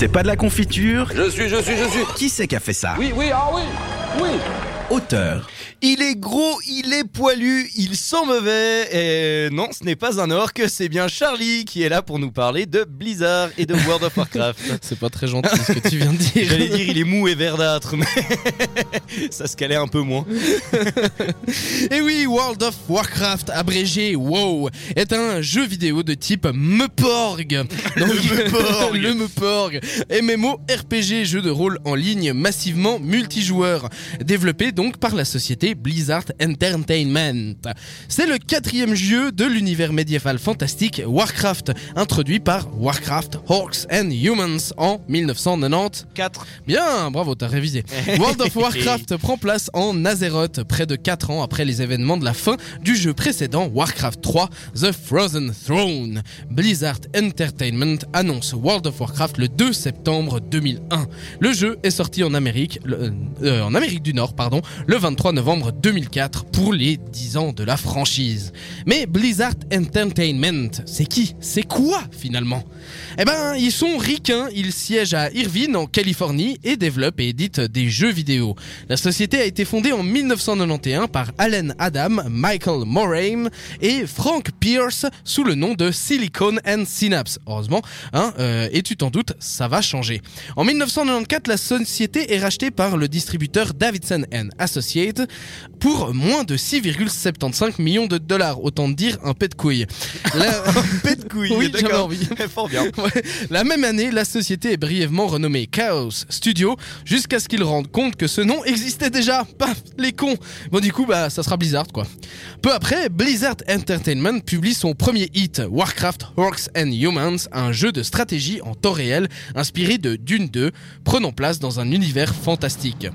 C'est pas de la confiture Je suis, je suis, je suis. Qui c'est qui a fait ça Oui, oui, ah oui, oui. Auteur. Il est gros, il est poilu, il sent mauvais. Et non, ce n'est pas un orque, c'est bien Charlie qui est là pour nous parler de Blizzard et de World of Warcraft. C'est pas très gentil ce que tu viens de dire. J'allais dire il est mou et verdâtre, mais ça se calait un peu moins. Et oui, World of Warcraft, abrégé WoW, est un jeu vidéo de type Meporg. Donc, Meporg. le Meporg. MMO RPG, jeu de rôle en ligne massivement multijoueur. Développé donc par la société Blizzard Entertainment. C'est le quatrième jeu de l'univers médiéval fantastique Warcraft, introduit par Warcraft Orcs and Humans en 1990. 4. Bien, bravo, t'as révisé. World of Warcraft prend place en Azeroth, près de 4 ans après les événements de la fin du jeu précédent Warcraft 3, The Frozen Throne. Blizzard Entertainment annonce World of Warcraft le 2 septembre 2001. Le jeu est sorti en Amérique, le- euh, en Amérique du Nord, pardon, le 23 novembre 2004 pour les 10 ans de la franchise. Mais Blizzard Entertainment, c'est qui? C'est quoi finalement? Eh ben, ils sont ricains, ils siègent à Irvine, en Californie, et développent et éditent des jeux vidéo. La société a été fondée en 1991 par Allen Adam, Michael Moraine et Frank Pierce sous le nom de Silicon and Synapse. Heureusement, hein, euh, et tu t'en doutes, ça va changer. En 1994, la société est rachetée par le distributeur Davidson Associates pour moins de 6,75 millions de dollars. Autant dire un pet de couille. La- Pet de couille, Oui, d'accord. envie. Fort bien. Ouais. La même année, la société est brièvement renommée Chaos Studio jusqu'à ce qu'ils rendent compte que ce nom existait déjà. Paf, les cons. Bon du coup, bah ça sera Blizzard quoi. Peu après, Blizzard Entertainment publie son premier hit, Warcraft Orcs and Humans, un jeu de stratégie en temps réel inspiré de Dune 2, prenant place dans un univers fantastique.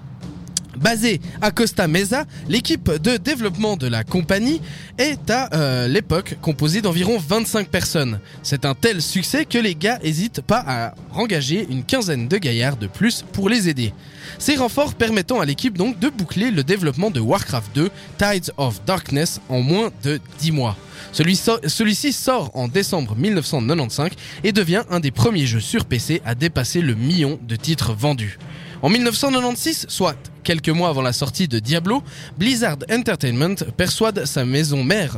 Basée à Costa Mesa, l'équipe de développement de la compagnie est à euh, l'époque composée d'environ 25 personnes. C'est un tel succès que les gars hésitent pas à engager une quinzaine de gaillards de plus pour les aider. Ces renforts permettant à l'équipe donc de boucler le développement de Warcraft 2 Tides of Darkness en moins de 10 mois. Celui-ci sort en décembre 1995 et devient un des premiers jeux sur PC à dépasser le million de titres vendus. En 1996, soit quelques mois avant la sortie de Diablo, Blizzard Entertainment persuade sa maison mère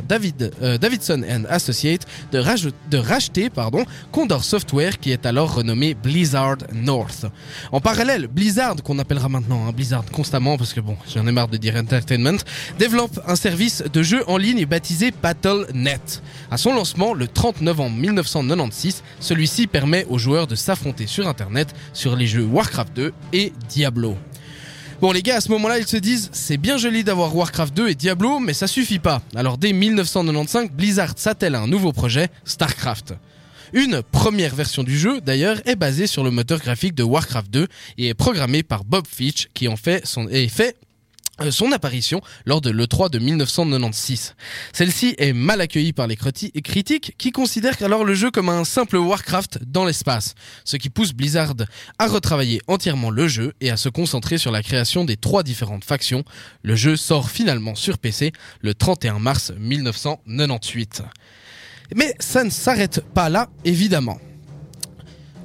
euh, Davidson and Associates de racheter pardon, Condor Software qui est alors renommé Blizzard North. En parallèle, Blizzard, qu'on appellera maintenant hein, Blizzard constamment parce que bon, j'en ai marre de dire Entertainment, développe un service de jeu en ligne baptisé Battle.net. À son lancement le 30 novembre 1996, celui-ci permet aux joueurs de s'affronter sur Internet sur les jeux Warcraft 2 et Diablo. Bon les gars, à ce moment-là, ils se disent c'est bien joli d'avoir Warcraft 2 et Diablo, mais ça suffit pas. Alors dès 1995, Blizzard s'attelle à un nouveau projet, StarCraft. Une première version du jeu, d'ailleurs, est basée sur le moteur graphique de Warcraft 2 et est programmée par Bob Fitch, qui en fait son, et fait son apparition lors de l'E3 de 1996. Celle-ci est mal accueillie par les criti- critiques qui considèrent alors le jeu comme un simple Warcraft dans l'espace, ce qui pousse Blizzard à retravailler entièrement le jeu et à se concentrer sur la création des trois différentes factions. Le jeu sort finalement sur PC le 31 mars 1998. Mais ça ne s'arrête pas là, évidemment.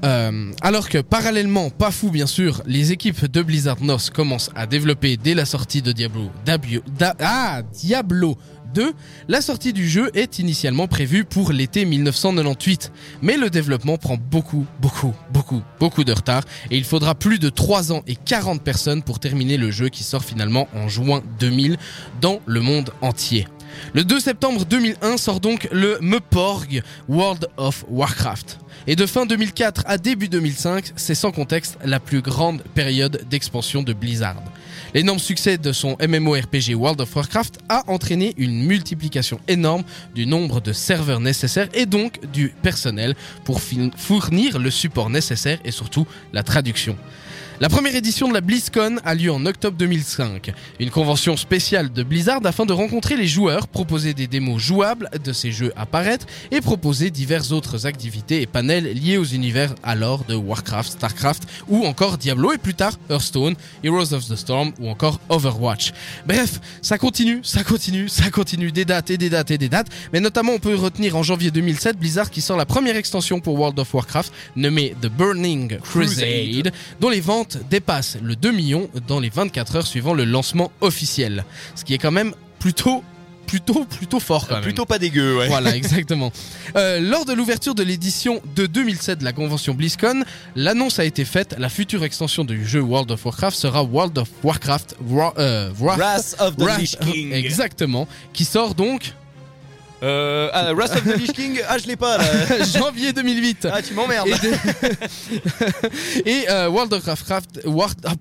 Euh, alors que parallèlement, pas fou bien sûr, les équipes de Blizzard North commencent à développer dès la sortie de Diablo, ah, Diablo 2, la sortie du jeu est initialement prévue pour l'été 1998. Mais le développement prend beaucoup, beaucoup, beaucoup, beaucoup de retard et il faudra plus de 3 ans et 40 personnes pour terminer le jeu qui sort finalement en juin 2000 dans le monde entier. Le 2 septembre 2001 sort donc le Meporg World of Warcraft. Et de fin 2004 à début 2005, c'est sans contexte la plus grande période d'expansion de Blizzard. L'énorme succès de son MMORPG World of Warcraft a entraîné une multiplication énorme du nombre de serveurs nécessaires et donc du personnel pour fournir le support nécessaire et surtout la traduction. La première édition de la BlizzCon a lieu en octobre 2005, une convention spéciale de Blizzard afin de rencontrer les joueurs proposer des démos jouables de ces jeux à paraître et proposer diverses autres activités et panels liés aux univers alors de Warcraft, Starcraft ou encore Diablo et plus tard Hearthstone, Heroes of the Storm ou encore Overwatch. Bref, ça continue, ça continue, ça continue, des dates et des dates et des dates, mais notamment on peut retenir en janvier 2007 Blizzard qui sort la première extension pour World of Warcraft nommée The Burning Crusade, dont les ventes dépassent le 2 millions dans les 24 heures suivant le lancement officiel. Ce qui est quand même plutôt plutôt plutôt fort quand même. Plutôt pas dégueu, ouais. Voilà, exactement. Euh, lors de l'ouverture de l'édition de 2007 de la convention BlizzCon, l'annonce a été faite. La future extension du jeu World of Warcraft sera World of Warcraft Wa- euh, Wrath- Wrath of the Wrath- Lich King. Exactement. Qui sort donc Euh, ah, Wrath of the Lich King, ah je l'ai pas là. janvier 2008. Ah tu m'emmerdes. Et, de- Et, euh, World of Warcraft War- ah,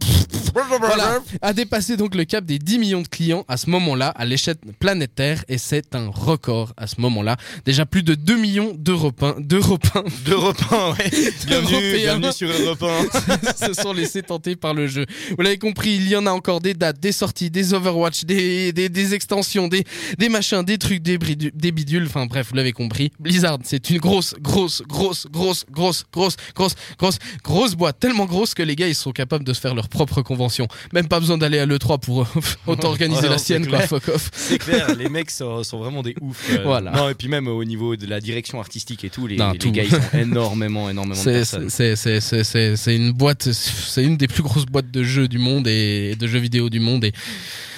voilà, a dépassé donc le cap des 10 millions de clients à ce moment-là à l'échelle planétaire et c'est un record à ce moment-là. Déjà plus de 2 millions d'Européens, d'Européens D'Europe 1, ouais. Bienvenue, bienvenue sur Europe 1. se sont laissés tenter par le jeu. Vous l'avez compris, il y en a encore des dates, des sorties, des Overwatch, des, des, des extensions, des, des machins, des trucs, des, bridu- des bidules. Enfin bref, vous l'avez compris. Blizzard, c'est une grosse, grosse, grosse, grosse, grosse, grosse, grosse, grosse, grosse boîte. Tellement grosse que les gars, ils sont capables de se faire leur propre convention. Même pas besoin d'aller à l'E3 pour euh, autant organiser Ouais, la sienne, quoi. Fuck off. C'est clair, les mecs sont, sont vraiment des oufs. euh. Voilà. Non, et puis même au niveau de la direction artistique et tout, les, Non, les tout. gars ils sont énormément, énormément de personnes. c'est une boîte, c'est une des plus grosses boîtes de jeux du monde et de jeux vidéo du monde. Et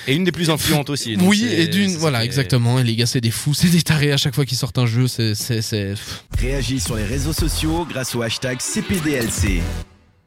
Et une des plus influentes aussi. donc oui, et d'une, voilà, exactement. Et les gars, c'est des fous, c'est des tarés à chaque fois qu'ils sortent un jeu. C'est, c'est, c'est. Réagis sur les réseaux sociaux grâce au hashtag CPDLC.